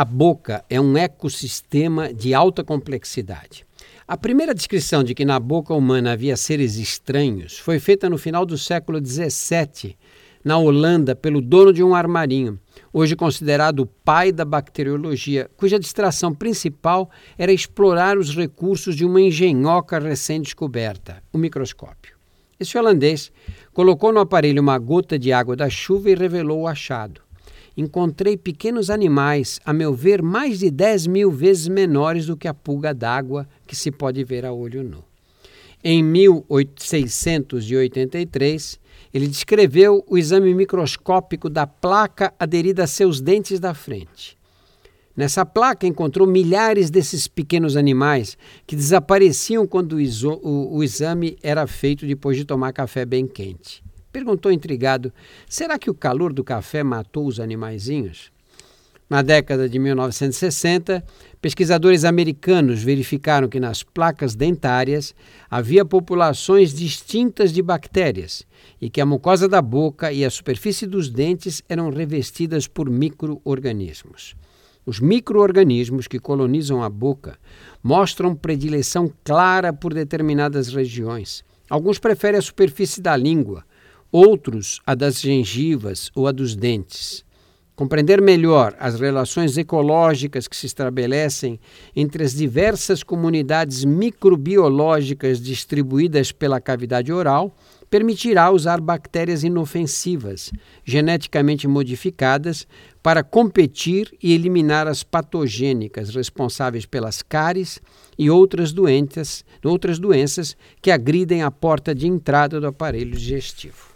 A boca é um ecossistema de alta complexidade. A primeira descrição de que na boca humana havia seres estranhos foi feita no final do século XVII, na Holanda, pelo dono de um armarinho, hoje considerado o pai da bacteriologia, cuja distração principal era explorar os recursos de uma engenhoca recém-descoberta, o microscópio. Esse holandês colocou no aparelho uma gota de água da chuva e revelou o achado encontrei pequenos animais, a meu ver, mais de 10 mil vezes menores do que a pulga d'água que se pode ver a olho nu. Em 1683, ele descreveu o exame microscópico da placa aderida a seus dentes da frente. Nessa placa encontrou milhares desses pequenos animais que desapareciam quando o, o, o exame era feito depois de tomar café bem quente. Perguntou intrigado: será que o calor do café matou os animaizinhos? Na década de 1960, pesquisadores americanos verificaram que nas placas dentárias havia populações distintas de bactérias e que a mucosa da boca e a superfície dos dentes eram revestidas por microorganismos. Os microorganismos que colonizam a boca mostram predileção clara por determinadas regiões. Alguns preferem a superfície da língua, outros a das gengivas ou a dos dentes. Compreender melhor as relações ecológicas que se estabelecem entre as diversas comunidades microbiológicas distribuídas pela cavidade oral permitirá usar bactérias inofensivas, geneticamente modificadas, para competir e eliminar as patogênicas responsáveis pelas cáries e outras doenças, outras doenças que agridem a porta de entrada do aparelho digestivo.